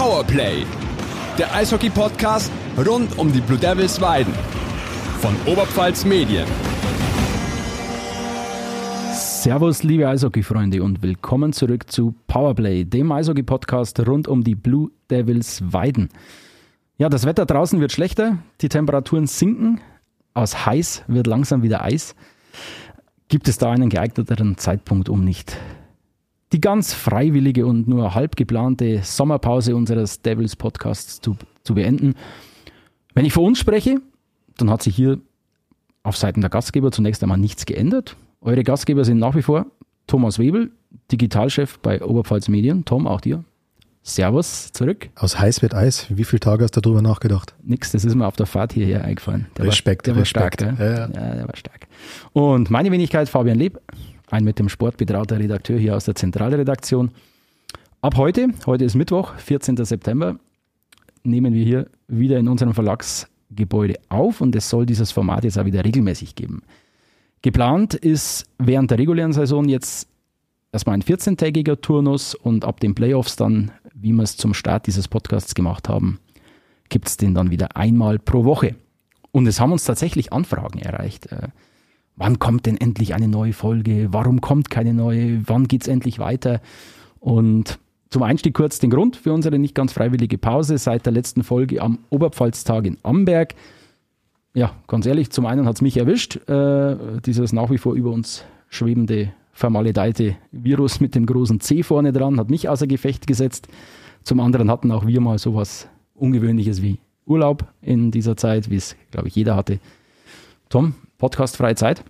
Powerplay, der Eishockey-Podcast rund um die Blue Devils Weiden von Oberpfalz Medien. Servus, liebe Eishockey-Freunde und willkommen zurück zu Powerplay, dem Eishockey-Podcast rund um die Blue Devils Weiden. Ja, das Wetter draußen wird schlechter, die Temperaturen sinken, aus heiß wird langsam wieder Eis. Gibt es da einen geeigneteren Zeitpunkt, um nicht die ganz freiwillige und nur halb geplante Sommerpause unseres Devils Podcasts zu, zu beenden? Wenn ich für uns spreche, dann hat sich hier auf Seiten der Gastgeber zunächst einmal nichts geändert. Eure Gastgeber sind nach wie vor Thomas Webel, Digitalchef bei Oberpfalz Medien. Tom, auch dir. Servus zurück. Aus heiß wird Eis. Wie viele Tage hast du darüber nachgedacht? Nix, das ist mir auf der Fahrt hierher eingefallen. Der Respekt, war, der Respekt. War stark, ja. ja, der war stark. Und meine Wenigkeit, Fabian Leb, ein mit dem Sport betrauter Redakteur hier aus der Zentralredaktion. Ab heute, heute ist Mittwoch, 14. September, nehmen wir hier wieder in unserem Verlagsgebäude auf und es soll dieses Format jetzt auch wieder regelmäßig geben. Geplant ist während der regulären Saison jetzt erstmal ein 14-tägiger Turnus und ab den Playoffs dann, wie wir es zum Start dieses Podcasts gemacht haben, gibt es den dann wieder einmal pro Woche. Und es haben uns tatsächlich Anfragen erreicht. Wann kommt denn endlich eine neue Folge? Warum kommt keine neue? Wann geht es endlich weiter? Und zum Einstieg kurz den Grund für unsere nicht ganz freiwillige Pause seit der letzten Folge am Oberpfalztag in Amberg ja, ganz ehrlich, zum einen hat es mich erwischt, äh, dieses nach wie vor über uns schwebende, vermaledeite Virus mit dem großen C vorne dran, hat mich außer Gefecht gesetzt. Zum anderen hatten auch wir mal sowas Ungewöhnliches wie Urlaub in dieser Zeit, wie es, glaube ich, jeder hatte. Tom, Podcast Freie Zeit.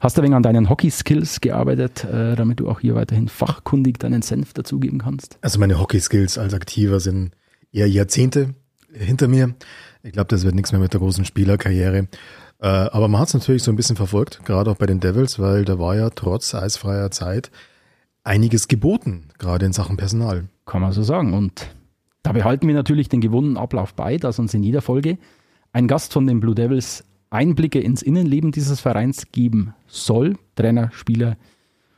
Hast du ein wenig an deinen Hockey-Skills gearbeitet, äh, damit du auch hier weiterhin fachkundig deinen Senf dazugeben kannst? Also meine Hockey-Skills als Aktiver sind eher Jahrzehnte hinter mir. Ich glaube, das wird nichts mehr mit der großen Spielerkarriere. Äh, aber man hat es natürlich so ein bisschen verfolgt, gerade auch bei den Devils, weil da war ja trotz eisfreier Zeit einiges geboten, gerade in Sachen Personal. Kann man so sagen. Und da behalten wir natürlich den gewonnenen Ablauf bei, dass uns in jeder Folge ein Gast von den Blue Devils Einblicke ins Innenleben dieses Vereins geben soll. Trainer, Spieler,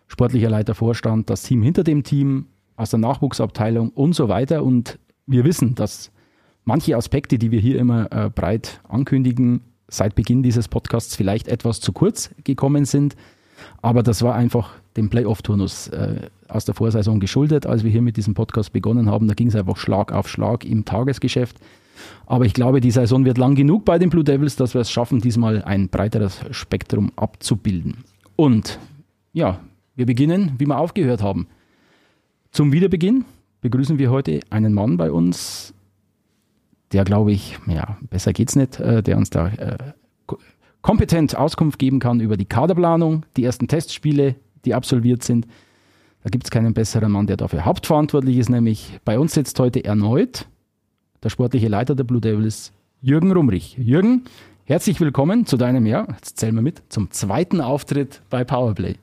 sportlicher Leiter, Vorstand, das Team hinter dem Team, aus der Nachwuchsabteilung und so weiter. Und wir wissen, dass manche Aspekte, die wir hier immer äh, breit ankündigen, seit Beginn dieses Podcasts vielleicht etwas zu kurz gekommen sind. Aber das war einfach dem Playoff-Turnus äh, aus der Vorsaison geschuldet, als wir hier mit diesem Podcast begonnen haben. Da ging es einfach Schlag auf Schlag im Tagesgeschäft. Aber ich glaube, die Saison wird lang genug bei den Blue Devils, dass wir es schaffen, diesmal ein breiteres Spektrum abzubilden. Und ja, wir beginnen, wie wir aufgehört haben. Zum Wiederbeginn begrüßen wir heute einen Mann bei uns, der glaube ich, ja, besser geht's nicht, äh, der uns da äh, kompetent Auskunft geben kann über die Kaderplanung, die ersten Testspiele, die absolviert sind. Da gibt es keinen besseren Mann, der dafür hauptverantwortlich ist, nämlich bei uns sitzt heute erneut der sportliche Leiter der Blue Devils, Jürgen Rumrich. Jürgen, herzlich willkommen zu deinem, ja, jetzt zählen wir mit, zum zweiten Auftritt bei Powerplay.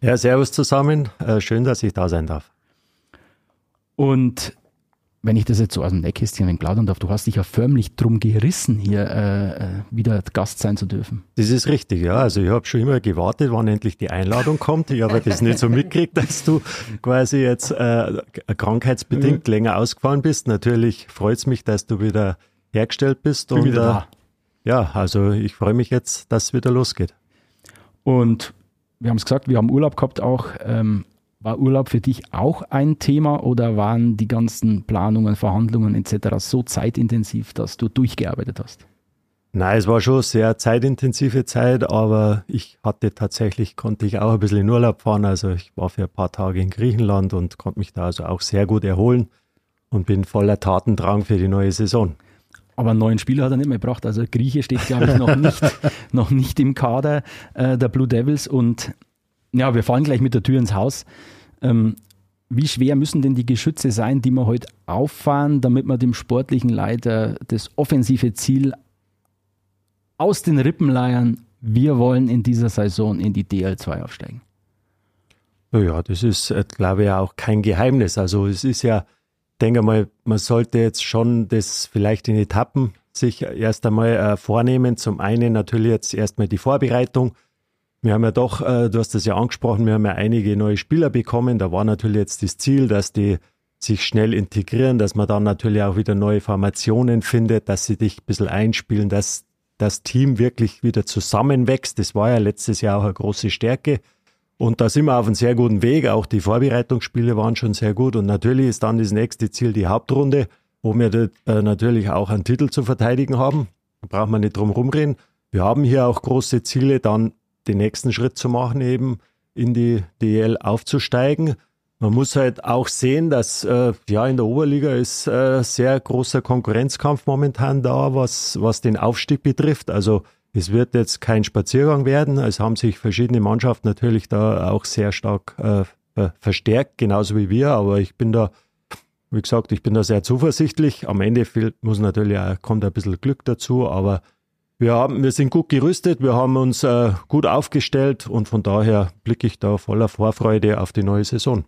Ja, servus zusammen. Äh, schön, dass ich da sein darf. Und wenn ich das jetzt so aus dem Nähkästchen plaudern darf, du hast dich ja förmlich drum gerissen, hier äh, äh, wieder Gast sein zu dürfen. Das ist richtig, ja. Also ich habe schon immer gewartet, wann endlich die Einladung kommt. Ich habe das nicht so mitgekriegt, dass du quasi jetzt äh, krankheitsbedingt mhm. länger ausgefallen bist. Natürlich freut es mich, dass du wieder hergestellt bist. Bin und, wieder da. Äh, ja, also ich freue mich jetzt, dass es wieder losgeht. Und wir haben es gesagt, wir haben Urlaub gehabt auch. Ähm, war Urlaub für dich auch ein Thema oder waren die ganzen Planungen, Verhandlungen etc. so zeitintensiv, dass du durchgearbeitet hast? Nein, es war schon sehr zeitintensive Zeit, aber ich hatte tatsächlich, konnte ich auch ein bisschen in Urlaub fahren. Also ich war für ein paar Tage in Griechenland und konnte mich da also auch sehr gut erholen und bin voller Tatendrang für die neue Saison. Aber einen neuen Spieler hat er nicht mehr gebracht. Also Grieche steht, glaube ich, noch nicht, noch nicht im Kader äh, der Blue Devils. Und ja, wir fallen gleich mit der Tür ins Haus. Ähm, wie schwer müssen denn die Geschütze sein, die wir heute auffahren, damit wir dem sportlichen Leiter das offensive Ziel aus den Rippen leiern, wir wollen in dieser Saison in die DL2 aufsteigen? Ja, das ist, äh, glaube ich, auch kein Geheimnis. Also es ist ja, denke mal, man sollte jetzt schon das vielleicht in Etappen sich erst einmal äh, vornehmen. Zum einen natürlich jetzt erstmal die Vorbereitung wir haben ja doch, äh, du hast das ja angesprochen, wir haben ja einige neue Spieler bekommen. Da war natürlich jetzt das Ziel, dass die sich schnell integrieren, dass man dann natürlich auch wieder neue Formationen findet, dass sie dich ein bisschen einspielen, dass das Team wirklich wieder zusammenwächst. Das war ja letztes Jahr auch eine große Stärke. Und da sind wir auf einem sehr guten Weg. Auch die Vorbereitungsspiele waren schon sehr gut. Und natürlich ist dann das nächste Ziel die Hauptrunde, wo wir äh, natürlich auch einen Titel zu verteidigen haben. Da braucht man nicht drum rumreden. Wir haben hier auch große Ziele, dann den nächsten Schritt zu machen, eben in die DL aufzusteigen. Man muss halt auch sehen, dass äh, ja in der Oberliga ist äh, sehr großer Konkurrenzkampf momentan da, was, was den Aufstieg betrifft. Also es wird jetzt kein Spaziergang werden. Es haben sich verschiedene Mannschaften natürlich da auch sehr stark äh, verstärkt, genauso wie wir. Aber ich bin da, wie gesagt, ich bin da sehr zuversichtlich. Am Ende muss natürlich auch, kommt ein bisschen Glück dazu, aber wir, haben, wir sind gut gerüstet, wir haben uns äh, gut aufgestellt und von daher blicke ich da voller Vorfreude auf die neue Saison.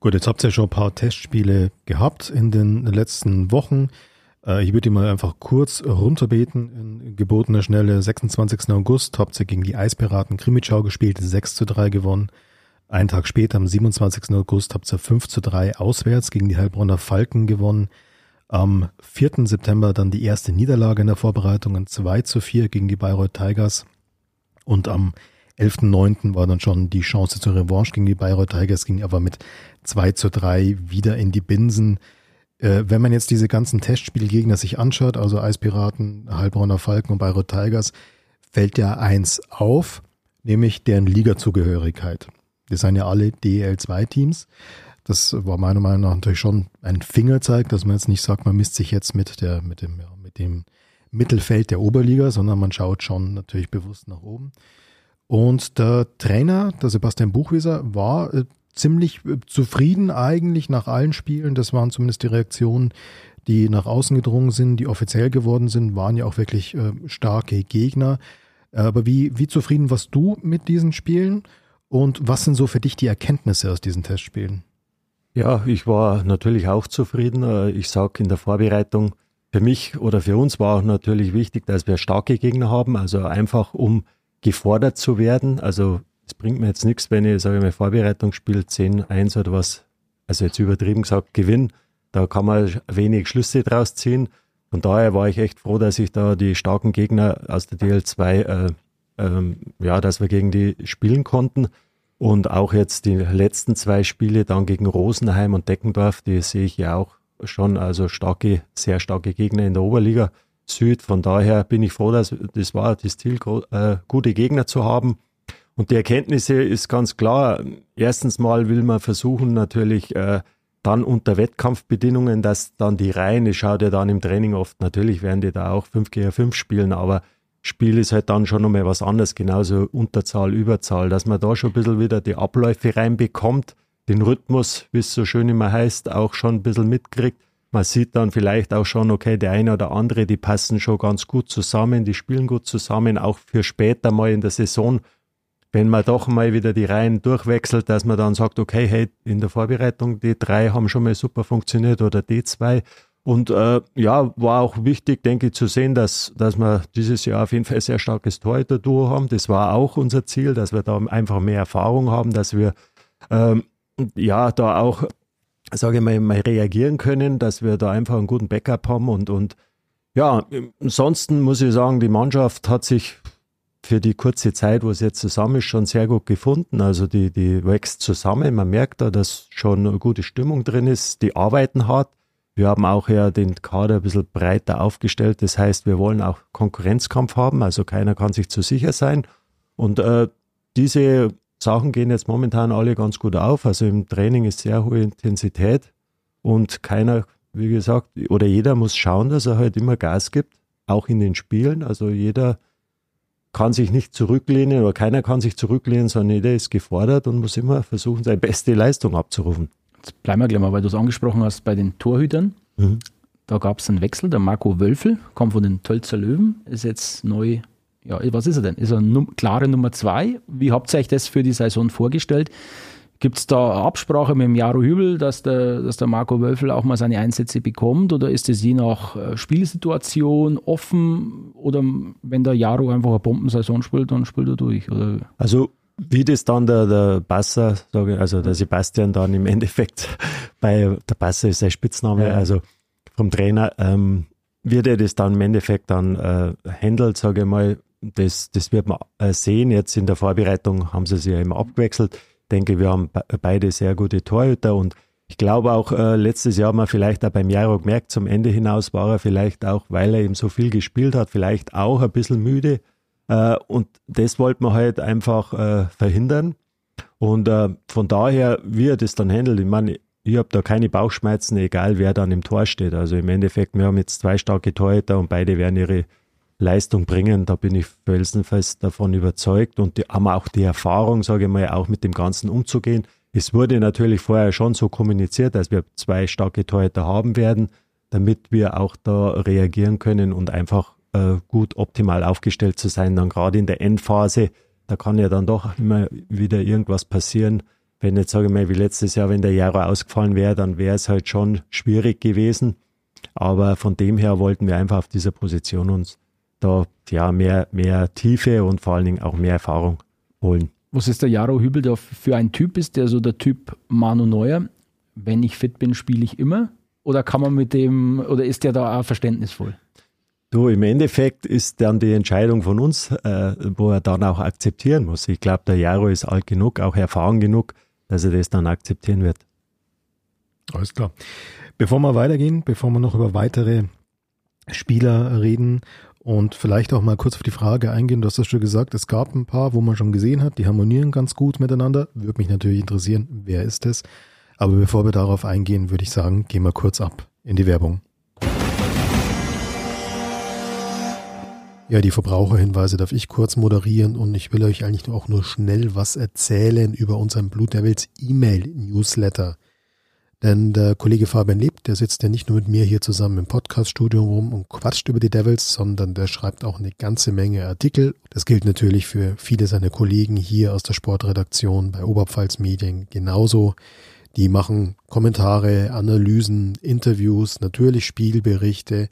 Gut, jetzt habt ihr schon ein paar Testspiele gehabt in den letzten Wochen. Äh, ich würde die mal einfach kurz runterbeten. In gebotener Schnelle 26. August habt ihr gegen die Eispiraten Krimitschau gespielt, 6 zu 3 gewonnen. Einen Tag später, am 27. August, habt ihr 5 zu 3 auswärts gegen die Heilbronner Falken gewonnen. Am 4. September dann die erste Niederlage in der Vorbereitung, 2 zu 4 gegen die Bayreuth Tigers. Und am 11.9. war dann schon die Chance zur Revanche gegen die Bayreuth Tigers, ging aber mit 2 zu 3 wieder in die Binsen. Äh, wenn man jetzt diese ganzen Testspielgegner sich anschaut, also Eispiraten, Heilbronner Falken und Bayreuth Tigers, fällt ja eins auf, nämlich deren Ligazugehörigkeit. Das sind ja alle DL2-Teams. Das war meiner Meinung nach natürlich schon ein Fingerzeig, dass man jetzt nicht sagt, man misst sich jetzt mit der, mit dem, ja, mit dem Mittelfeld der Oberliga, sondern man schaut schon natürlich bewusst nach oben. Und der Trainer, der Sebastian Buchwieser, war äh, ziemlich äh, zufrieden eigentlich nach allen Spielen. Das waren zumindest die Reaktionen, die nach außen gedrungen sind, die offiziell geworden sind, waren ja auch wirklich äh, starke Gegner. Aber wie, wie zufrieden warst du mit diesen Spielen? Und was sind so für dich die Erkenntnisse aus diesen Testspielen? Ja, ich war natürlich auch zufrieden. Äh, ich sage in der Vorbereitung, für mich oder für uns war auch natürlich wichtig, dass wir starke Gegner haben, also einfach um gefordert zu werden. Also es bringt mir jetzt nichts, wenn ich, sage ich mal, Vorbereitungsspiel 10-1 oder was, also jetzt übertrieben gesagt, gewinne. Da kann man wenig Schlüsse draus ziehen. Von daher war ich echt froh, dass ich da die starken Gegner aus der DL2, äh, ähm, ja, dass wir gegen die spielen konnten. Und auch jetzt die letzten zwei Spiele dann gegen Rosenheim und Deckendorf, die sehe ich ja auch schon, also starke, sehr starke Gegner in der Oberliga. Süd. Von daher bin ich froh, dass das war das Ziel, äh, gute Gegner zu haben. Und die Erkenntnisse ist ganz klar. Erstens mal will man versuchen, natürlich äh, dann unter Wettkampfbedingungen, dass dann die Reihen, ich schaue ja dann im Training oft, natürlich werden die da auch 5 gegen 5 spielen, aber Spiel ist halt dann schon nochmal was anderes, genauso Unterzahl, Überzahl, dass man da schon ein bisschen wieder die Abläufe reinbekommt, den Rhythmus, wie es so schön immer heißt, auch schon ein bisschen mitkriegt man sieht dann vielleicht auch schon, okay, der eine oder andere, die passen schon ganz gut zusammen, die spielen gut zusammen, auch für später mal in der Saison, wenn man doch mal wieder die Reihen durchwechselt, dass man dann sagt, okay, hey, in der Vorbereitung, die drei haben schon mal super funktioniert oder die zwei. Und äh, ja, war auch wichtig, denke ich, zu sehen, dass, dass wir dieses Jahr auf jeden Fall ein sehr starkes Torhüter-Duo haben. Das war auch unser Ziel, dass wir da einfach mehr Erfahrung haben, dass wir ähm, ja da auch sage ich mal, mal reagieren können, dass wir da einfach einen guten Backup haben und, und ja, ansonsten muss ich sagen, die Mannschaft hat sich für die kurze Zeit, wo es jetzt zusammen ist, schon sehr gut gefunden. Also die, die wächst zusammen. Man merkt da, dass schon eine gute Stimmung drin ist. Die arbeiten hart. Wir haben auch ja den Kader ein bisschen breiter aufgestellt. Das heißt, wir wollen auch Konkurrenzkampf haben. Also keiner kann sich zu sicher sein. Und äh, diese Sachen gehen jetzt momentan alle ganz gut auf. Also im Training ist sehr hohe Intensität und keiner, wie gesagt, oder jeder muss schauen, dass er halt immer Gas gibt, auch in den Spielen. Also jeder kann sich nicht zurücklehnen oder keiner kann sich zurücklehnen, sondern jeder ist gefordert und muss immer versuchen, seine beste Leistung abzurufen. Bleiben wir gleich mal, weil du es angesprochen hast bei den Torhütern. Mhm. Da gab es einen Wechsel. Der Marco Wölfel kommt von den Tölzer Löwen, ist jetzt neu ja, was ist er denn? Ist er num klare Nummer zwei? Wie habt ihr euch das für die Saison vorgestellt? Gibt es da Absprache mit dem Jaro Hübel, dass der, dass der Marco Wölfel auch mal seine Einsätze bekommt? Oder ist es je nach äh, Spielsituation offen? Oder wenn der Jaro einfach eine Bombensaison spielt, dann spielt er durch? Oder? Also wie das dann der, der Basser, also der Sebastian dann im Endeffekt bei, der Basser ist sein Spitzname, ja. also vom Trainer, ähm, wie der das dann im Endeffekt dann äh, handelt, sage ich mal, das, das wird man äh, sehen. Jetzt in der Vorbereitung haben sie sich ja immer abgewechselt. Ich denke, wir haben beide sehr gute Torhüter und ich glaube auch, äh, letztes Jahr haben wir vielleicht auch beim Jaro gemerkt, zum Ende hinaus war er vielleicht auch, weil er eben so viel gespielt hat, vielleicht auch ein bisschen müde. Äh, und das wollte man halt einfach äh, verhindern. Und äh, von daher, wie er das dann handelt, ich meine, ich habe da keine Bauchschmerzen, egal wer dann im Tor steht. Also im Endeffekt, wir haben jetzt zwei starke Torhüter und beide werden ihre Leistung bringen. Da bin ich felsenfest davon überzeugt und die, haben auch die Erfahrung, sage ich mal, auch mit dem Ganzen umzugehen. Es wurde natürlich vorher schon so kommuniziert, dass wir zwei starke Torhüter haben werden, damit wir auch da reagieren können und einfach äh, gut optimal aufgestellt zu sein. Dann gerade in der Endphase, da kann ja dann doch immer wieder irgendwas passieren. Wenn jetzt, sage ich mal, wie letztes Jahr, wenn der Jaro ausgefallen wäre, dann wäre es halt schon schwierig gewesen. Aber von dem her wollten wir einfach auf dieser Position uns da ja mehr, mehr Tiefe und vor allen Dingen auch mehr Erfahrung holen was ist der Jaro Hübel da für ein Typ? Ist der so der Typ Manu Neuer? Wenn ich fit bin, spiele ich immer? Oder kann man mit dem, oder ist der da auch verständnisvoll? Du, im Endeffekt ist dann die Entscheidung von uns, äh, wo er dann auch akzeptieren muss. Ich glaube, der Jaro ist alt genug, auch erfahren genug, dass er das dann akzeptieren wird. Alles klar. Bevor wir weitergehen, bevor wir noch über weitere Spieler reden und vielleicht auch mal kurz auf die Frage eingehen, du hast das schon gesagt, es gab ein paar, wo man schon gesehen hat, die harmonieren ganz gut miteinander. Würde mich natürlich interessieren, wer ist es? Aber bevor wir darauf eingehen, würde ich sagen, gehen wir kurz ab in die Werbung. Ja, die Verbraucherhinweise darf ich kurz moderieren und ich will euch eigentlich auch nur schnell was erzählen über unseren Blue Devils E-Mail-Newsletter. Denn der Kollege Fabian Lebt, der sitzt ja nicht nur mit mir hier zusammen im Podcaststudio rum und quatscht über die Devils, sondern der schreibt auch eine ganze Menge Artikel. Das gilt natürlich für viele seiner Kollegen hier aus der Sportredaktion bei Oberpfalz Medien genauso. Die machen Kommentare, Analysen, Interviews, natürlich Spielberichte,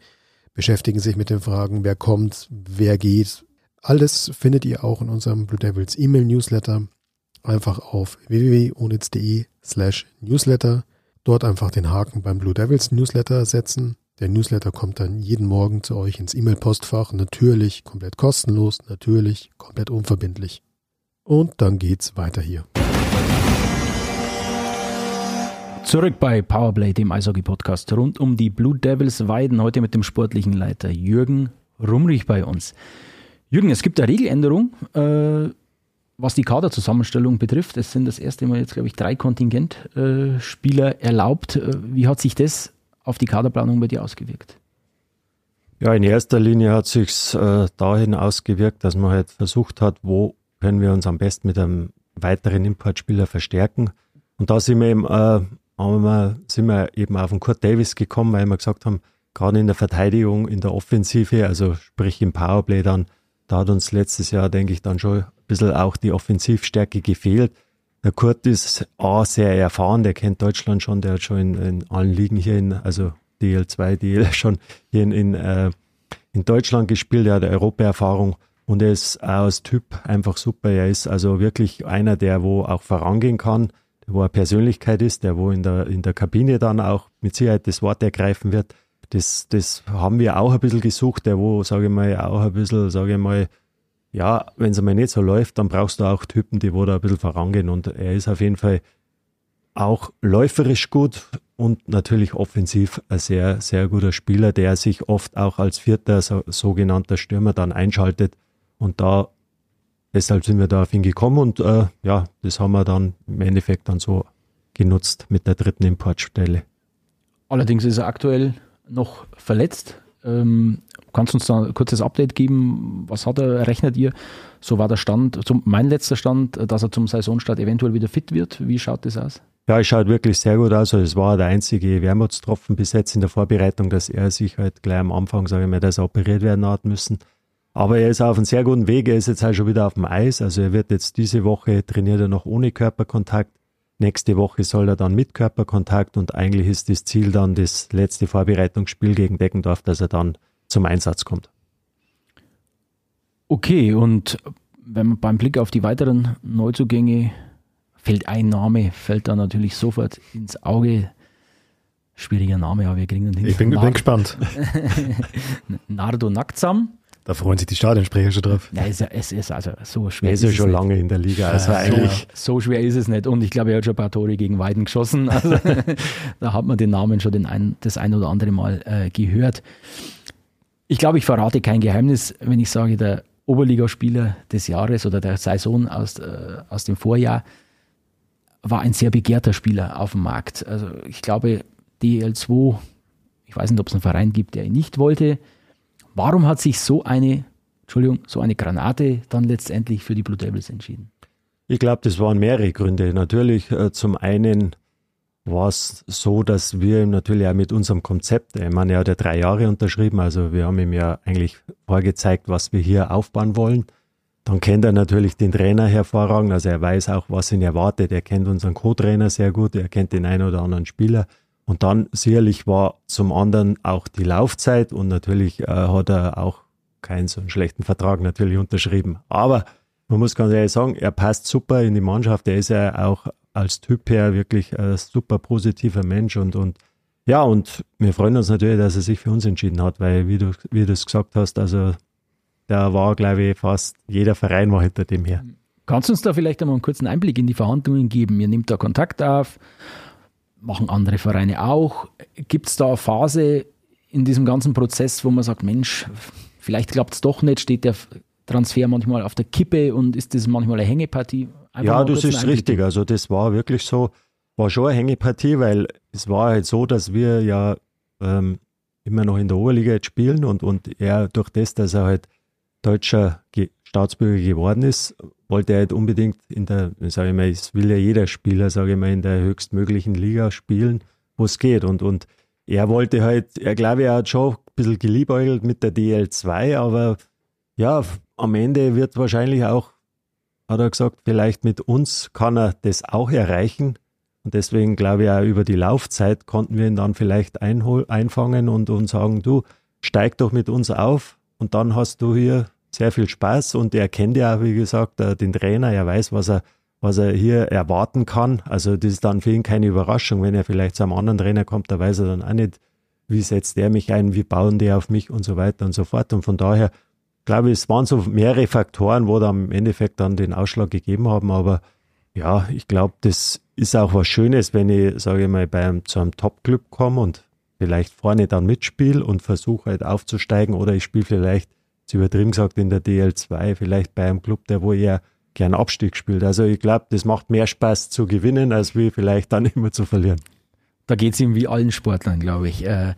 beschäftigen sich mit den Fragen, wer kommt, wer geht. Alles findet ihr auch in unserem Blue Devils E-Mail Newsletter. Einfach auf www.onitz.de slash Newsletter Dort einfach den Haken beim Blue Devils Newsletter setzen. Der Newsletter kommt dann jeden Morgen zu euch ins E-Mail-Postfach. Natürlich komplett kostenlos, natürlich komplett unverbindlich. Und dann geht's weiter hier. Zurück bei Powerplay, dem Eishockey-Podcast rund um die Blue Devils Weiden. Heute mit dem sportlichen Leiter Jürgen Rumrich bei uns. Jürgen, es gibt eine Regeländerung. Äh, was die Kaderzusammenstellung betrifft, es sind das erste Mal jetzt, glaube ich, drei Kontingentspieler erlaubt. Äh, wie hat sich das auf die Kaderplanung bei dir ausgewirkt? Ja, in erster Linie hat sich äh, dahin ausgewirkt, dass man halt versucht hat, wo können wir uns am besten mit einem weiteren Importspieler verstärken. Und da sind wir eben, äh, wir, sind wir eben auf den Kurt Davis gekommen, weil wir gesagt haben, gerade in der Verteidigung, in der Offensive, also sprich im Powerplay dann, da hat uns letztes Jahr, denke ich, dann schon bisschen auch die Offensivstärke gefehlt. Der Kurt ist A, sehr erfahren, der kennt Deutschland schon, der hat schon in, in allen Ligen hier in, also DL2, DL schon hier in, in, äh, in Deutschland gespielt, er hat Europaerfahrung und er ist auch als Typ einfach super. Er ist also wirklich einer, der wo auch vorangehen kann, wo er Persönlichkeit ist, der wo in der, in der Kabine dann auch mit Sicherheit das Wort ergreifen wird. Das, das haben wir auch ein bisschen gesucht, der wo, sage ich mal, auch ein bisschen, sage ich mal, ja, wenn es einmal nicht so läuft, dann brauchst du auch Typen, die wo da ein bisschen vorangehen. Und er ist auf jeden Fall auch läuferisch gut und natürlich offensiv ein sehr, sehr guter Spieler, der sich oft auch als vierter so, sogenannter Stürmer dann einschaltet. Und da, deshalb sind wir da auf ihn gekommen und äh, ja, das haben wir dann im Endeffekt dann so genutzt mit der dritten Importstelle. Allerdings ist er aktuell noch verletzt. Ähm, Kannst du uns da ein kurzes Update geben? Was hat er, rechnet ihr? So war der Stand, zum, mein letzter Stand, dass er zum Saisonstart eventuell wieder fit wird. Wie schaut das aus? Ja, es schaut wirklich sehr gut aus. Also es war der einzige Wermutstropfen bis jetzt in der Vorbereitung, dass er sich halt gleich am Anfang, sage ich mal, dass er operiert werden hat müssen. Aber er ist auf einem sehr guten Weg. Er ist jetzt halt schon wieder auf dem Eis. Also er wird jetzt diese Woche trainiert er noch ohne Körperkontakt. Nächste Woche soll er dann mit Körperkontakt und eigentlich ist das Ziel dann das letzte Vorbereitungsspiel gegen Deckendorf, dass er dann zum Einsatz kommt. Okay, und wenn man beim Blick auf die weiteren Neuzugänge fällt ein Name, fällt da natürlich sofort ins Auge. Schwieriger Name, aber wir kriegen den hin. Ich bin, bin gespannt. Nardo Naktsam. Da freuen sich die Stadionsprecher schon drauf. Ja, es, es ist also so schwer. Er ist ja schon nicht. lange in der Liga. Also Ja, eigentlich so, so schwer ist es nicht. Und ich glaube, er hat schon ein paar Tore gegen Weiden geschossen. Also, da hat man den Namen schon den ein, das ein oder andere Mal äh, gehört. Ich glaube, ich verrate kein Geheimnis, wenn ich sage, der Oberligaspieler des Jahres oder der Saison aus, äh, aus dem Vorjahr war ein sehr begehrter Spieler auf dem Markt. Also ich glaube, DL2, ich weiß nicht, ob es einen Verein gibt, der ihn nicht wollte. Warum hat sich so eine, Entschuldigung, so eine Granate dann letztendlich für die Blue Devils entschieden? Ich glaube, das waren mehrere Gründe. Natürlich äh, zum einen war es so, dass wir ihm natürlich auch mit unserem Konzept, ich meine, er hat ja drei Jahre unterschrieben, also wir haben ihm ja eigentlich vorgezeigt, was wir hier aufbauen wollen. Dann kennt er natürlich den Trainer hervorragend, also er weiß auch, was ihn erwartet. Er kennt unseren Co-Trainer sehr gut, er kennt den einen oder anderen Spieler. Und dann sicherlich war zum anderen auch die Laufzeit und natürlich äh, hat er auch keinen so einen schlechten Vertrag natürlich unterschrieben. Aber man muss ganz ehrlich sagen, er passt super in die Mannschaft. Er ist ja auch als Typ her wirklich ein super positiver Mensch und, und ja, und wir freuen uns natürlich, dass er sich für uns entschieden hat, weil, wie du, wie du es gesagt hast, also da war, glaube ich, fast jeder Verein war hinter dem her. Kannst du uns da vielleicht einmal einen kurzen Einblick in die Verhandlungen geben? Ihr nehmt da Kontakt auf, machen andere Vereine auch. Gibt es da eine Phase in diesem ganzen Prozess, wo man sagt, Mensch, vielleicht klappt es doch nicht, steht der Transfer manchmal auf der Kippe und ist das manchmal eine Hängepartie? Einfach ja, das ist richtig. Also das war wirklich so, war schon eine Hängepartie, weil es war halt so, dass wir ja ähm, immer noch in der Oberliga jetzt spielen und, und er durch das, dass er halt deutscher Ge Staatsbürger geworden ist, wollte er halt unbedingt in der, sage ich mal, es will ja jeder Spieler, sage ich mal, in der höchstmöglichen Liga spielen, wo es geht. Und, und er wollte halt, er glaube, er hat schon ein bisschen geliebäugelt mit der DL2, aber ja, am Ende wird wahrscheinlich auch, hat er gesagt, vielleicht mit uns kann er das auch erreichen. Und deswegen glaube ich auch über die Laufzeit konnten wir ihn dann vielleicht einfangen und, und sagen, du, steig doch mit uns auf und dann hast du hier sehr viel Spaß und er kennt ja, wie gesagt, äh, den Trainer, er weiß, was er, was er hier erwarten kann. Also das ist dann für ihn keine Überraschung, wenn er vielleicht zu einem anderen Trainer kommt, da weiß er dann auch nicht, wie setzt der mich ein, wie bauen die auf mich und so weiter und so fort. Und von daher glaube ich, es waren so mehrere Faktoren, wo da im Endeffekt dann den Ausschlag gegeben haben. Aber ja, ich glaube, das ist auch was Schönes, wenn ich, sage ich mal, bei einem, zu einem Top-Club komme und vielleicht vorne dann mitspiele und versuche halt aufzusteigen oder ich spiele vielleicht, ist übertrieben gesagt, in der DL2, vielleicht bei einem Club, der wo eher gern Abstieg spielt. Also ich glaube, das macht mehr Spaß zu gewinnen, als wie vielleicht dann immer zu verlieren. Da geht es ihm wie allen Sportlern, glaube ich. Äh,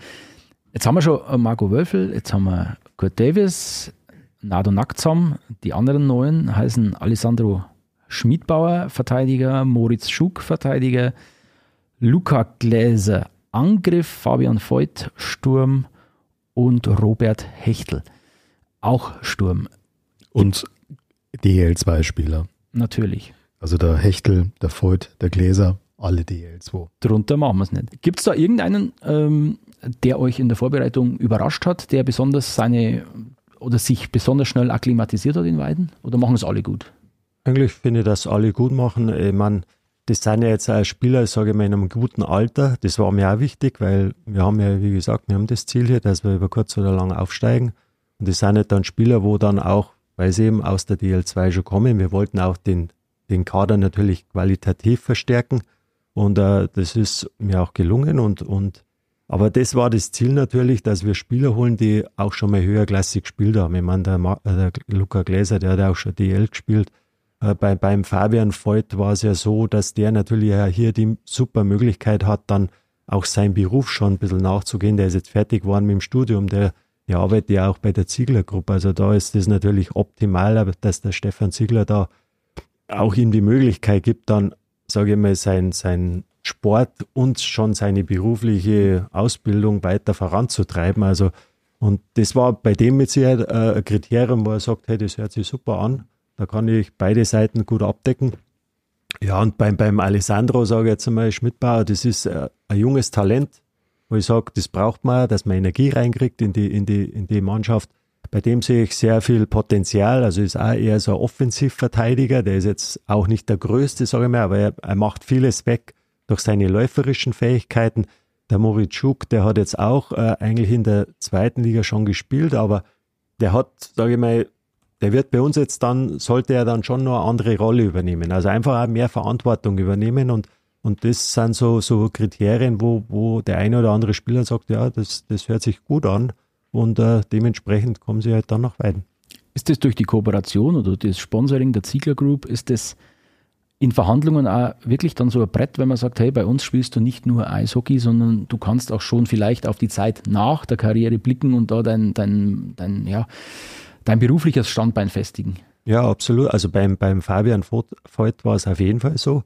jetzt haben wir schon Marco Wölfel, jetzt haben wir Kurt Davis, Nado Naktsam. Die anderen neuen heißen Alessandro Schmidbauer, Verteidiger, Moritz Schuck, Verteidiger, Luca Gläser, Angriff, Fabian Voigt, Sturm und Robert Hechtel, auch Sturm. Und DL2-Spieler. Natürlich. Also der Hechtel, der Voigt, der Gläser, alle DL2. Drunter machen wir es nicht. Gibt es da irgendeinen, ähm, der euch in der Vorbereitung überrascht hat, der besonders seine oder sich besonders schnell akklimatisiert hat in Weiden? Oder machen es alle gut? Eigentlich finde ich, dass alle gut machen. Ich meine, das sind ja jetzt auch Spieler, sage ich mal, in einem guten Alter. Das war mir auch wichtig, weil wir haben ja, wie gesagt, wir haben das Ziel hier, dass wir über kurz oder lang aufsteigen. Und das sind nicht dann Spieler, wo dann auch, weil sie eben aus der DL2 schon kommen, wir wollten auch den, den Kader natürlich qualitativ verstärken. Und äh, das ist mir auch gelungen. Und, und aber das war das Ziel natürlich, dass wir Spieler holen, die auch schon mal höherklassig gespielt haben. Ich meine, der, Ma der Luca Gläser, der hat auch schon DL gespielt. Äh, bei, beim Fabian Voigt war es ja so, dass der natürlich ja hier die super Möglichkeit hat, dann auch seinen Beruf schon ein bisschen nachzugehen. Der ist jetzt fertig geworden mit dem Studium, der, der arbeitet ja auch bei der Ziegler-Gruppe. Also da ist das natürlich optimal, dass der Stefan Ziegler da auch ihm die Möglichkeit gibt, dann, sage ich mal, sein, sein Sport und schon seine berufliche Ausbildung weiter voranzutreiben. Also, und das war bei dem mit Sicherheit äh, ein Kriterium, wo er sagt, hey, das hört sich super an. Da kann ich beide Seiten gut abdecken. Ja, und beim, beim Alessandro sage ich jetzt einmal, Schmidtbauer, das ist äh, ein junges Talent, wo ich sage, das braucht man, dass man Energie reinkriegt in die, in die, in die Mannschaft. bei dem sehe ich sehr viel Potenzial. Also ist auch eher so ein Offensivverteidiger. Der ist jetzt auch nicht der größte, sage ich mal, aber er, er macht vieles weg durch seine läuferischen Fähigkeiten. Der Moritschuk, der hat jetzt auch äh, eigentlich in der zweiten Liga schon gespielt, aber der hat, sage ich mal, der wird bei uns jetzt dann, sollte er dann schon noch eine andere Rolle übernehmen. Also einfach auch mehr Verantwortung übernehmen und, und das sind so, so Kriterien, wo, wo der eine oder andere Spieler sagt, ja, das, das hört sich gut an und äh, dementsprechend kommen sie halt dann nach Weiden. Ist das durch die Kooperation oder das Sponsoring der Ziegler Group, ist das in Verhandlungen auch wirklich dann so ein Brett, wenn man sagt, hey, bei uns spielst du nicht nur Eishockey, sondern du kannst auch schon vielleicht auf die Zeit nach der Karriere blicken und da dein, dein, dein, ja, dein berufliches Standbein festigen. Ja, absolut. Also beim, beim Fabian Voigt war es auf jeden Fall so.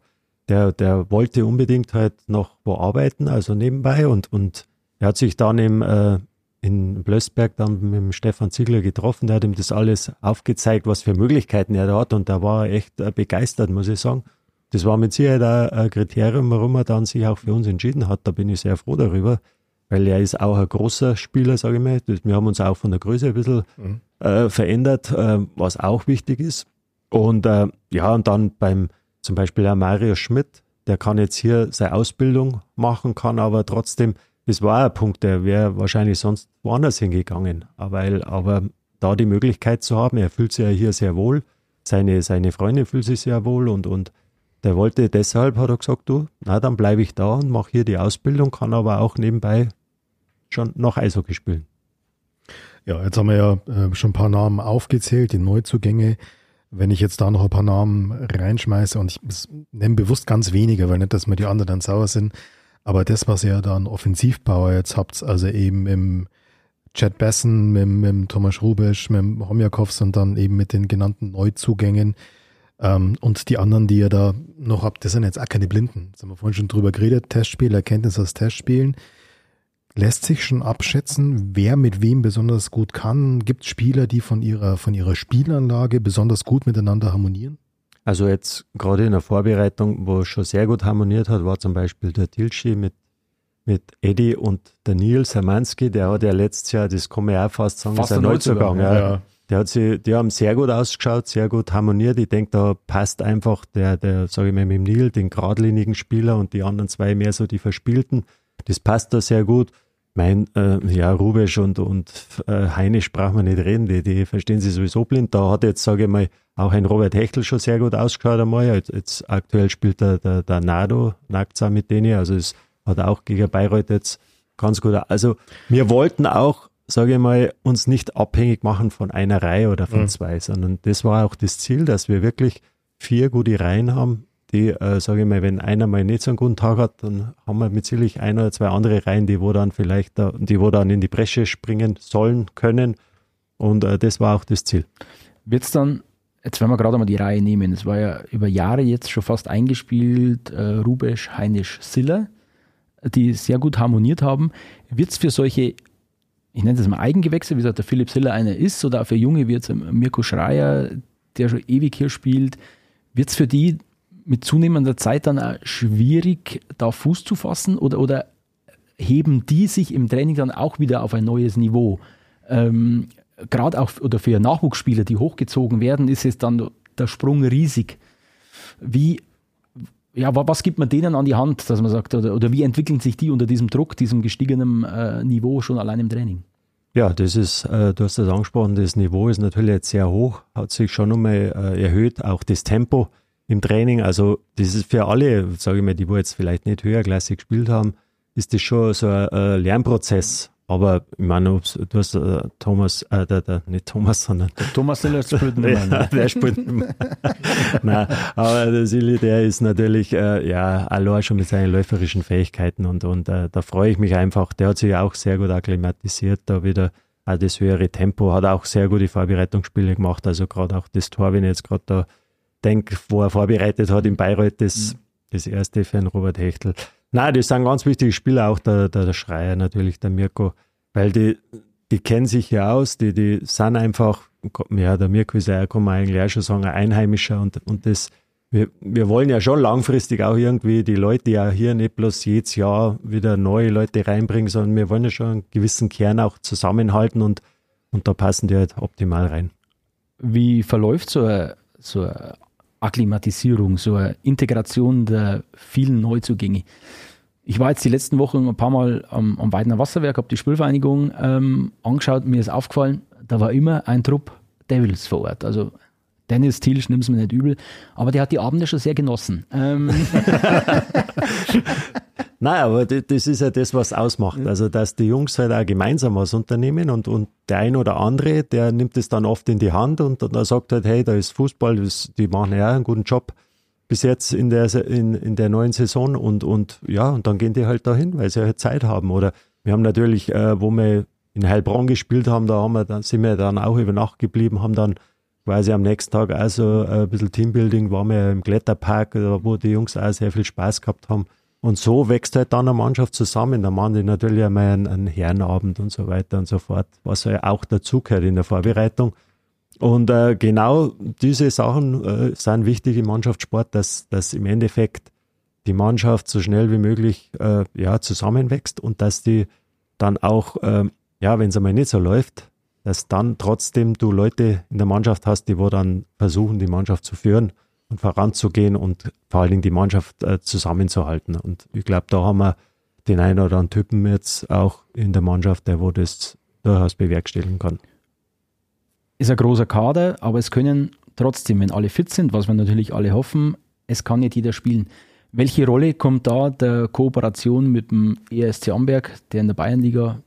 Der, der wollte unbedingt halt noch wo arbeiten, also nebenbei und, und er hat sich dann im, äh, in Blößberg dann mit dem Stefan Ziegler getroffen, der hat ihm das alles aufgezeigt, was für Möglichkeiten er da hat und da war er echt äh, begeistert, muss ich sagen. Das war mit Sicherheit ein Kriterium, warum er dann sich auch für uns entschieden hat. Da bin ich sehr froh darüber, weil er ist auch ein großer Spieler, sage ich mal. Wir haben uns auch von der Größe ein bisschen mhm. äh, verändert, äh, was auch wichtig ist. Und äh, ja, und dann beim zum Beispiel der Mario Schmidt, der kann jetzt hier seine Ausbildung machen, kann aber trotzdem das war ein Punkt, der wäre wahrscheinlich sonst woanders hingegangen. Aber, aber da die Möglichkeit zu haben, er fühlt sich ja hier sehr wohl, seine, seine Freundin fühlt sich sehr wohl und, und der wollte deshalb, hat er gesagt, du, na, dann bleibe ich da und mache hier die Ausbildung, kann aber auch nebenbei schon noch Eishockey spielen. Ja, jetzt haben wir ja äh, schon ein paar Namen aufgezählt, die Neuzugänge. Wenn ich jetzt da noch ein paar Namen reinschmeiße und ich nenne bewusst ganz wenige, weil nicht, dass mir die anderen dann sauer sind, aber das, was ihr da an Offensivpower jetzt habt, also eben im Chad Besson, mit, mit Thomas Rubisch, mit Homjakovs und dann eben mit den genannten Neuzugängen ähm, und die anderen, die ihr da noch habt, das sind jetzt auch keine Blinden. Das haben wir vorhin schon drüber geredet. Testspiel, Erkenntnis aus Testspielen. Lässt sich schon abschätzen, wer mit wem besonders gut kann? Gibt es Spieler, die von ihrer, von ihrer Spielanlage besonders gut miteinander harmonieren? Also jetzt gerade in der Vorbereitung, wo es schon sehr gut harmoniert hat, war zum Beispiel der Tilschi mit, mit Eddie und der Nils Hermanski, der hat ja letztes Jahr, das kann man ja auch fast sagen, fast ist ein Neuzugang. Ja. ja. Der hat sie, die haben sehr gut ausgeschaut, sehr gut harmoniert. Ich denke, da passt einfach der, der, sage ich mal, mit dem Nil, den geradlinigen Spieler und die anderen zwei mehr so die Verspielten. Das passt da sehr gut. Mein, äh, ja, Rubesch und, und äh, Heinisch braucht man nicht reden, die, die verstehen sie sowieso blind. Da hat jetzt, sage ich mal, auch ein Robert Hechtel schon sehr gut ausgeschaut einmal. Jetzt, jetzt aktuell spielt der, der, der Nado Nackza mit denen, also es hat auch gegen Bayreuth jetzt ganz gut. Also wir wollten auch, sage ich mal, uns nicht abhängig machen von einer Reihe oder von mhm. zwei, sondern das war auch das Ziel, dass wir wirklich vier gute Reihen haben, die, äh, sage ich mal, wenn einer mal nicht so einen guten Tag hat, dann haben wir mit sicherlich ein oder zwei andere Reihen, die wo dann vielleicht, die wo dann in die Bresche springen sollen, können. Und äh, das war auch das Ziel. Wird es dann Jetzt, wenn wir gerade mal die Reihe nehmen, es war ja über Jahre jetzt schon fast eingespielt, äh, Rubesch, Heinisch, Siller, die sehr gut harmoniert haben. Wird es für solche, ich nenne das mal Eigengewächse, wie gesagt, der Philipp Siller einer ist, oder auch für Junge wie jetzt Mirko Schreier, der schon ewig hier spielt, wird es für die mit zunehmender Zeit dann auch schwierig, da Fuß zu fassen oder, oder heben die sich im Training dann auch wieder auf ein neues Niveau? Ähm, gerade auch oder für Nachwuchsspieler, die hochgezogen werden, ist es dann der Sprung riesig. Wie, ja, was gibt man denen an die Hand, dass man sagt, oder, oder wie entwickeln sich die unter diesem Druck, diesem gestiegenen äh, Niveau schon allein im Training? Ja, das ist, äh, du hast das angesprochen, das Niveau ist natürlich jetzt sehr hoch, hat sich schon einmal äh, erhöht, auch das Tempo im Training. Also, das ist für alle, sage ich mal, die wo jetzt vielleicht nicht höherklassig gespielt haben, ist das schon so ein, ein Lernprozess. Aber ich meine, du hast äh, Thomas, äh, der, der, nicht Thomas, sondern. Der Thomas Siller spielt nicht mehr. Ne? der spielt nicht mehr. Nein, aber der Silly, der ist natürlich, äh, ja, allein schon mit seinen läuferischen Fähigkeiten und, und äh, da freue ich mich einfach. Der hat sich auch sehr gut akklimatisiert, da wieder auch das höhere Tempo, hat auch sehr gute Vorbereitungsspiele gemacht. Also gerade auch das Tor, wenn ich jetzt gerade da denke, wo er vorbereitet hat in Bayreuth, das, mhm. das erste für den Robert Hechtel Nein, das sind ganz wichtige Spieler, auch der, der, der Schreier natürlich, der Mirko, weil die, die kennen sich ja aus, die, die sind einfach, ja, der Mirko ist ja, kann man eigentlich auch schon sagen, ein Einheimischer und, und das, wir, wir wollen ja schon langfristig auch irgendwie die Leute ja hier nicht bloß jedes Jahr wieder neue Leute reinbringen, sondern wir wollen ja schon einen gewissen Kern auch zusammenhalten und, und da passen die halt optimal rein. Wie verläuft so eine, so eine Akklimatisierung, so eine Integration der vielen Neuzugänge? Ich war jetzt die letzten Wochen ein paar Mal am, am Weidner Wasserwerk, habe die Spülvereinigung ähm, angeschaut. Mir ist aufgefallen, da war immer ein Trupp Devils vor Ort. Also Dennis Thielsch nimmt es mir nicht übel, aber der hat die Abende schon sehr genossen. Ähm. Nein, aber das ist ja das, was ausmacht. Also, dass die Jungs halt auch gemeinsam was unternehmen und, und der ein oder andere, der nimmt es dann oft in die Hand und, und er sagt halt, hey, da ist Fußball, das, die machen ja einen guten Job bis jetzt in der, in, in der neuen Saison und, und ja, und dann gehen die halt dahin, weil sie halt Zeit haben. Oder wir haben natürlich, äh, wo wir in Heilbronn gespielt haben, da haben wir dann, sind wir dann auch über Nacht geblieben, haben dann quasi am nächsten Tag also ein bisschen Teambuilding, waren wir im Kletterpark, wo die Jungs auch sehr viel Spaß gehabt haben. Und so wächst halt dann eine Mannschaft zusammen. Da machen die natürlich einmal einen, einen Herrenabend und so weiter und so fort, was ja auch dazugehört in der Vorbereitung. Und äh, genau diese Sachen äh, sind wichtig im Mannschaftssport, dass, dass im Endeffekt die Mannschaft so schnell wie möglich äh, ja, zusammenwächst und dass die dann auch, äh, ja, wenn es einmal nicht so läuft, dass dann trotzdem du Leute in der Mannschaft hast, die wo dann versuchen, die Mannschaft zu führen und voranzugehen und vor allen Dingen die Mannschaft äh, zusammenzuhalten. Und ich glaube, da haben wir den einen oder anderen Typen jetzt auch in der Mannschaft, der wo das durchaus bewerkstelligen kann. Ist ein großer Kader, aber es können trotzdem, wenn alle fit sind, was wir natürlich alle hoffen, es kann nicht jeder spielen. Welche Rolle kommt da der Kooperation mit dem ESC Amberg, der in der Bayernliga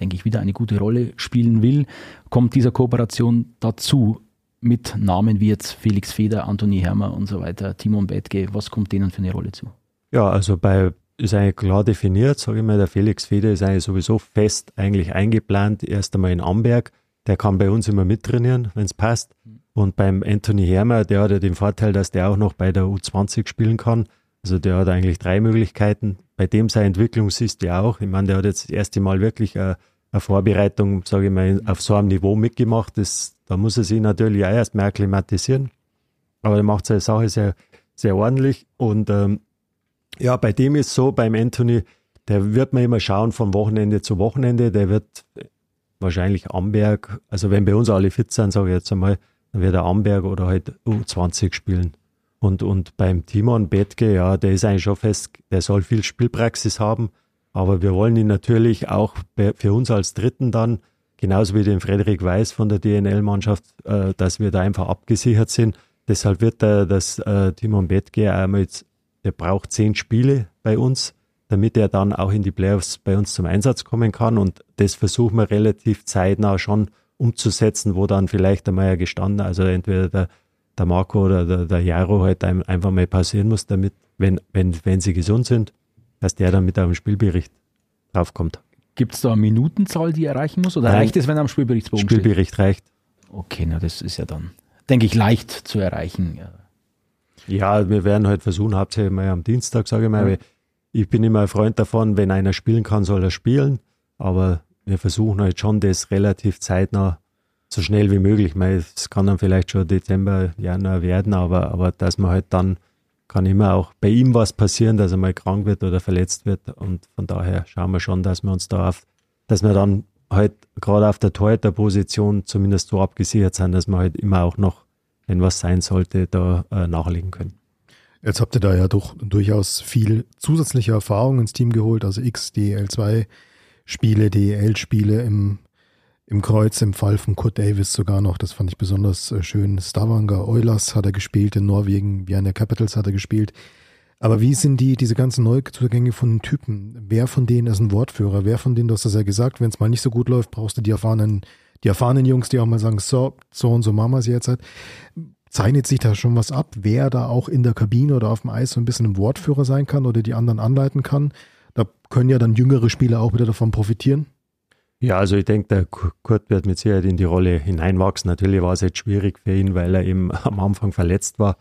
denke ich, wieder eine gute Rolle spielen will, kommt dieser Kooperation dazu mit Namen wie jetzt Felix Feder, Anthony Hermer und so weiter, Timon Bettke. Was kommt denen für eine Rolle zu? Ja, also bei ist eigentlich klar definiert, sage ich mal, der Felix Feder ist eigentlich sowieso fest eigentlich eingeplant, erst einmal in Amberg. Der kann bei uns immer mittrainieren, wenn es passt. Und beim Anthony Hermer, der hat ja den Vorteil, dass der auch noch bei der U20 spielen kann. Also der hat eigentlich drei Möglichkeiten. Bei dem seine Entwicklung siehst du auch. Ich meine, der hat jetzt das erste Mal wirklich eine, eine Vorbereitung, sage ich mal, auf so einem Niveau mitgemacht. Das, da muss er sich natürlich auch erst mehr akklimatisieren. Aber er macht seine Sache sehr, sehr ordentlich. Und ähm, ja, bei dem ist so, beim Anthony, der wird man immer schauen von Wochenende zu Wochenende. Der wird wahrscheinlich Amberg, also wenn bei uns alle fit sind, sage ich jetzt einmal, dann wird er Amberg oder halt U20 spielen. Und, und beim Timon Bettke, ja, der ist eigentlich schon fest, der soll viel Spielpraxis haben. Aber wir wollen ihn natürlich auch für uns als Dritten dann, genauso wie den Frederik Weiß von der DNL-Mannschaft, äh, dass wir da einfach abgesichert sind. Deshalb wird der, das äh, Timon Bettke einmal jetzt, der braucht zehn Spiele bei uns, damit er dann auch in die Playoffs bei uns zum Einsatz kommen kann. Und das versuchen wir relativ zeitnah schon umzusetzen, wo dann vielleicht einmal ja gestanden, also entweder der der Marco oder der, der Jaro halt einfach mal passieren muss, damit, wenn, wenn, wenn sie gesund sind, dass der dann mit einem Spielbericht draufkommt. Gibt es da eine Minutenzahl, die er erreichen muss? Oder Nein, reicht es, wenn er am Spielberichtsbogen Spielbericht steht? reicht. Okay, na das ist ja dann, denke ich, leicht zu erreichen. Ja. ja, wir werden halt versuchen, hauptsächlich mal am Dienstag, sage ich mal. Ja. Ich bin immer ein Freund davon, wenn einer spielen kann, soll er spielen. Aber wir versuchen halt schon, das relativ zeitnah so schnell wie möglich. Es kann dann vielleicht schon Dezember, Januar werden, aber, aber dass man halt dann kann immer auch bei ihm was passieren, dass er mal krank wird oder verletzt wird. Und von daher schauen wir schon, dass wir uns da auf, dass wir dann halt gerade auf der Torhüterposition zumindest so abgesichert sind, dass wir halt immer auch noch, wenn was sein sollte, da äh, nachlegen können. Jetzt habt ihr da ja doch durchaus viel zusätzliche Erfahrung ins Team geholt, also X, DL2 Spiele, DEL-Spiele im im Kreuz im Fall von Kurt Davis sogar noch, das fand ich besonders äh, schön. Stavanger Oilers hat er gespielt, in Norwegen, Vienna Capitals hat er gespielt. Aber wie sind die, diese ganzen Neuzugänge von den Typen? Wer von denen ist ein Wortführer? Wer von denen, du hast das ja gesagt, wenn es mal nicht so gut läuft, brauchst du die erfahrenen, die erfahrenen Jungs, die auch mal sagen, so, so und so wir es jetzt halt. Zeichnet sich da schon was ab, wer da auch in der Kabine oder auf dem Eis so ein bisschen ein Wortführer sein kann oder die anderen anleiten kann? Da können ja dann jüngere Spieler auch wieder davon profitieren. Ja, also ich denke, der Kurt wird mit Sicherheit in die Rolle hineinwachsen. Natürlich war es jetzt schwierig für ihn, weil er eben am Anfang verletzt war.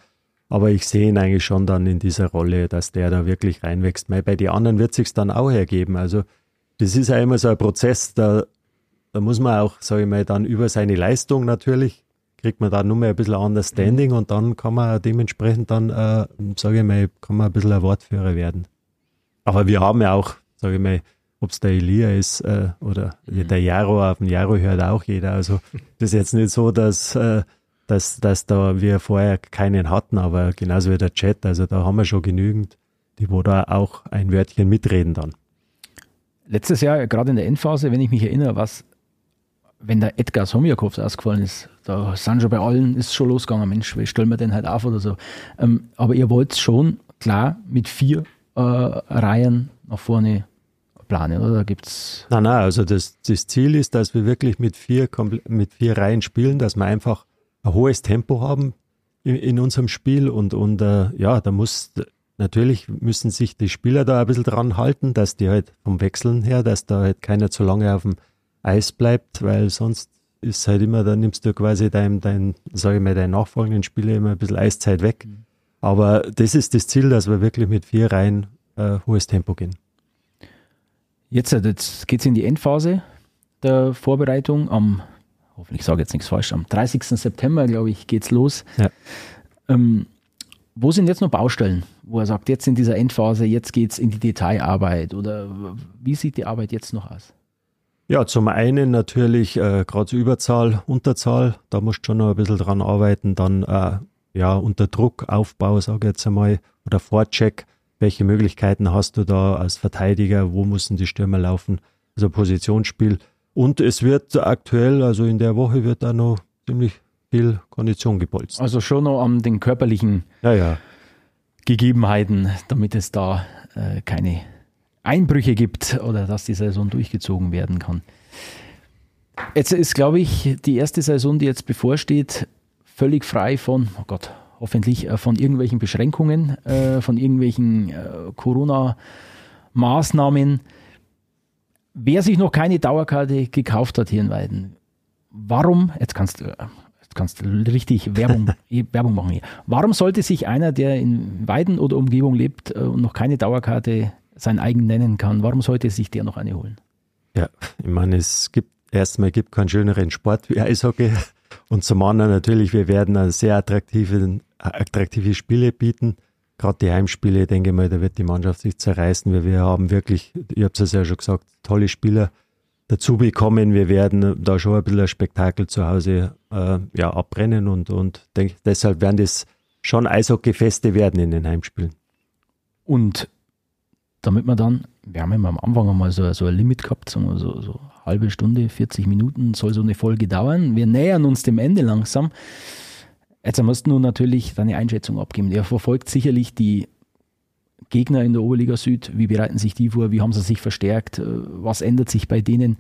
Aber ich sehe ihn eigentlich schon dann in dieser Rolle, dass der da wirklich reinwächst. Weil bei den anderen wird sich dann auch ergeben. Also das ist ja immer so ein Prozess, da, da muss man auch, sage ich mal, dann über seine Leistung natürlich, kriegt man da nur mehr ein bisschen Understanding mhm. und dann kann man dementsprechend dann, äh, sage ich mal, kann man ein bisschen ein Wortführer werden. Aber wir haben ja auch, sage ich mal, ob es der Elia ist äh, oder mhm. der Jaro, auf den Jaro hört auch jeder. Also das ist jetzt nicht so, dass, äh, dass, dass da wir vorher keinen hatten, aber genauso wie der Chat, also da haben wir schon genügend, die wo da auch ein Wörtchen mitreden dann. Letztes Jahr, gerade in der Endphase, wenn ich mich erinnere, was, wenn der Edgar Somjakovs ausgefallen ist, da sind schon bei allen, ist schon losgegangen, Mensch, wie stellen wir den halt auf oder so. Ähm, aber ihr wollt schon klar mit vier äh, Reihen nach vorne planen, oder? Gibt's. Nein, nein, also das, das Ziel ist, dass wir wirklich mit vier, mit vier Reihen spielen, dass wir einfach ein hohes Tempo haben in, in unserem Spiel und, und äh, ja, da muss natürlich müssen sich die Spieler da ein bisschen dran halten, dass die halt vom Wechseln her, dass da halt keiner zu lange auf dem Eis bleibt, weil sonst ist halt immer, dann nimmst du quasi dein, dein sage ich mal, deinen nachfolgenden Spieler immer ein bisschen Eiszeit weg. Mhm. Aber das ist das Ziel, dass wir wirklich mit vier Reihen äh, hohes Tempo gehen. Jetzt, äh, jetzt geht es in die Endphase der Vorbereitung. Am, hoffentlich sage ich jetzt nichts falsch, am 30. September, glaube ich, geht es los. Ja. Ähm, wo sind jetzt noch Baustellen, wo er sagt, jetzt in dieser Endphase, jetzt geht es in die Detailarbeit oder wie sieht die Arbeit jetzt noch aus? Ja, zum einen natürlich äh, gerade Überzahl, Unterzahl, da musst du schon noch ein bisschen dran arbeiten. Dann äh, ja, unter Druck, Aufbau, sage ich jetzt einmal, oder Vorcheck, welche Möglichkeiten hast du da als Verteidiger, wo müssen die Stürmer laufen, also Positionsspiel. Und es wird aktuell, also in der Woche wird da noch ziemlich viel Kondition gepolzt. Also schon noch an den körperlichen ja, ja. Gegebenheiten, damit es da äh, keine Einbrüche gibt oder dass die Saison durchgezogen werden kann. Jetzt ist, glaube ich, die erste Saison, die jetzt bevorsteht, völlig frei von, oh Gott, hoffentlich äh, von irgendwelchen Beschränkungen, äh, von irgendwelchen äh, Corona-Maßnahmen. Wer sich noch keine Dauerkarte gekauft hat hier in Weiden, warum, jetzt kannst du, jetzt kannst du richtig Werbung, Werbung machen hier. Warum sollte sich einer, der in Weiden oder Umgebung lebt und noch keine Dauerkarte sein eigen nennen kann, warum sollte sich der noch eine holen? Ja, ich meine, es gibt erstmal gibt keinen schöneren Sport wie Eishockey. Und zum anderen natürlich, wir werden eine sehr attraktive, attraktive Spiele bieten. Gerade die Heimspiele, denke ich mal, da wird die Mannschaft sich zerreißen. Wir, wir haben wirklich, ich habe es ja schon gesagt, tolle Spieler dazu bekommen. Wir werden da schon ein bisschen ein Spektakel zu Hause äh, ja, abbrennen und, und denk, deshalb werden das schon Eishockeyfeste werden in den Heimspielen. Und damit man dann, wir haben immer am Anfang einmal so, so ein Limit gehabt, so, so halbe Stunde, 40 Minuten soll so eine Folge dauern. Wir nähern uns dem Ende langsam. Jetzt musst du natürlich deine Einschätzung abgeben. Er verfolgt sicherlich die Gegner in der Oberliga Süd. Wie bereiten sich die vor? Wie haben sie sich verstärkt? Was ändert sich bei denen?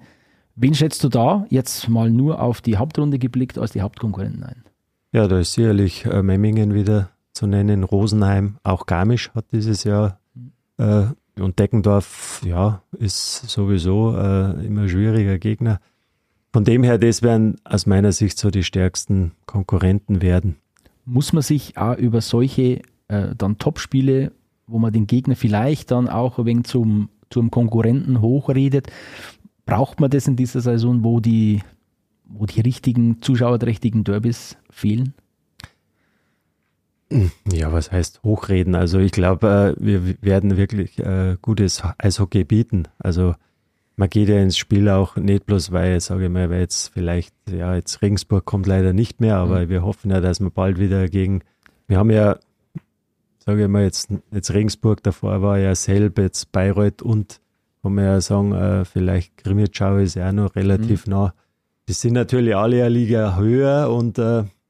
Wen schätzt du da jetzt mal nur auf die Hauptrunde geblickt als die Hauptkonkurrenten ein? Ja, da ist sicherlich äh, Memmingen wieder zu nennen, Rosenheim, auch Garmisch hat dieses Jahr äh, und Deckendorf, ja, ist sowieso äh, immer schwieriger Gegner. Von dem her, das werden aus meiner Sicht so die stärksten Konkurrenten werden. Muss man sich auch über solche äh, dann Topspiele, wo man den Gegner vielleicht dann auch ein wenig zum, zum Konkurrenten hochredet, braucht man das in dieser Saison, wo die, wo die richtigen, zuschauerträchtigen Derbys fehlen? Ja, was heißt hochreden? Also ich glaube, äh, wir werden wirklich äh, gutes Eishockey bieten. Also man geht ja ins Spiel auch nicht bloß, weil, sage ich mal, weil jetzt vielleicht, ja, jetzt Regensburg kommt leider nicht mehr, aber mhm. wir hoffen ja, dass wir bald wieder gegen, wir haben ja, sage ich mal, jetzt, jetzt Regensburg, davor war ja Selb, jetzt Bayreuth und, kann man ja sagen, äh, vielleicht Grimmitschau ist ja auch noch relativ mhm. nah. Die sind natürlich alle eine Liga höher und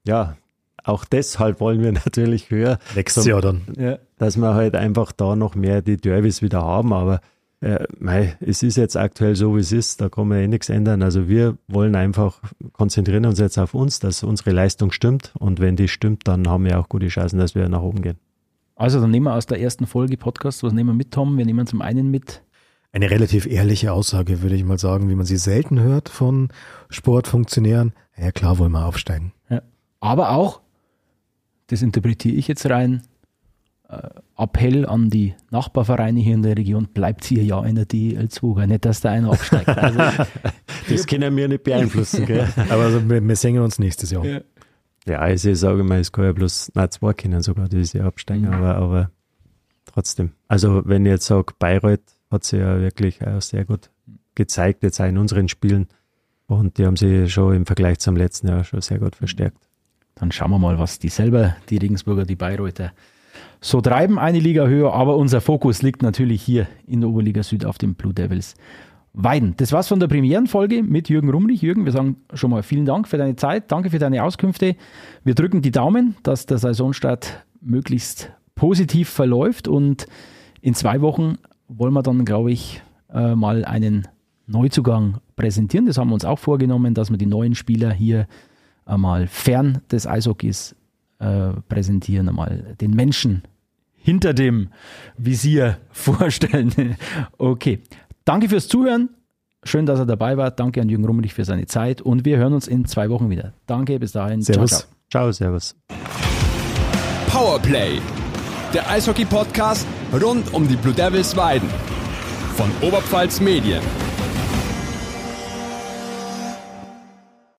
ja, auch deshalb wollen wir natürlich höher. Nächstes Jahr dann. Ja, dass wir halt einfach da noch mehr die Derbys wieder haben. Aber äh, mei, es ist jetzt aktuell so, wie es ist. Da kann man eh nichts ändern. Also wir wollen einfach konzentrieren uns jetzt auf uns, dass unsere Leistung stimmt. Und wenn die stimmt, dann haben wir auch gute Chancen, dass wir nach oben gehen. Also dann nehmen wir aus der ersten Folge Podcast, was nehmen wir mit, Tom? Wir nehmen zum einen mit eine relativ ehrliche Aussage, würde ich mal sagen, wie man sie selten hört von Sportfunktionären. Ja, klar wollen wir aufsteigen. Ja. Aber auch das interpretiere ich jetzt rein, äh, Appell an die Nachbarvereine hier in der Region, bleibt hier ja in der DL2, nicht, dass da einer absteigt. Also, das können wir nicht beeinflussen, gell? aber also, wir, wir singen uns nächstes Jahr. Ja, ja also ich sage mal, es kann ja bloß, nein, zwei können sogar diese absteigen, mhm. aber, aber trotzdem. Also wenn ich jetzt sage, Bayreuth hat sie ja wirklich sehr gut gezeigt, jetzt auch in unseren Spielen. Und die haben sie schon im Vergleich zum letzten Jahr schon sehr gut verstärkt. Dann schauen wir mal, was die selber, die Regensburger, die Bayreuther, so treiben. Eine Liga höher, aber unser Fokus liegt natürlich hier in der Oberliga Süd auf den Blue Devils. Weiden. Das war's von der Premierenfolge mit Jürgen Rumrich. Jürgen, wir sagen schon mal vielen Dank für deine Zeit, danke für deine Auskünfte. Wir drücken die Daumen, dass der Saisonstart möglichst positiv verläuft und in zwei Wochen wollen wir dann, glaube ich, äh, mal einen Neuzugang präsentieren. Das haben wir uns auch vorgenommen, dass wir die neuen Spieler hier einmal fern des Eishockeys äh, präsentieren, einmal den Menschen hinter dem Visier vorstellen. okay. Danke fürs Zuhören. Schön, dass er dabei war. Danke an Jürgen Rummenich für seine Zeit und wir hören uns in zwei Wochen wieder. Danke, bis dahin. Servus. Ciao, ciao. ciao servus. Powerplay, der Eishockey-Podcast rund um die Blue Devils Weiden von Oberpfalz Medien.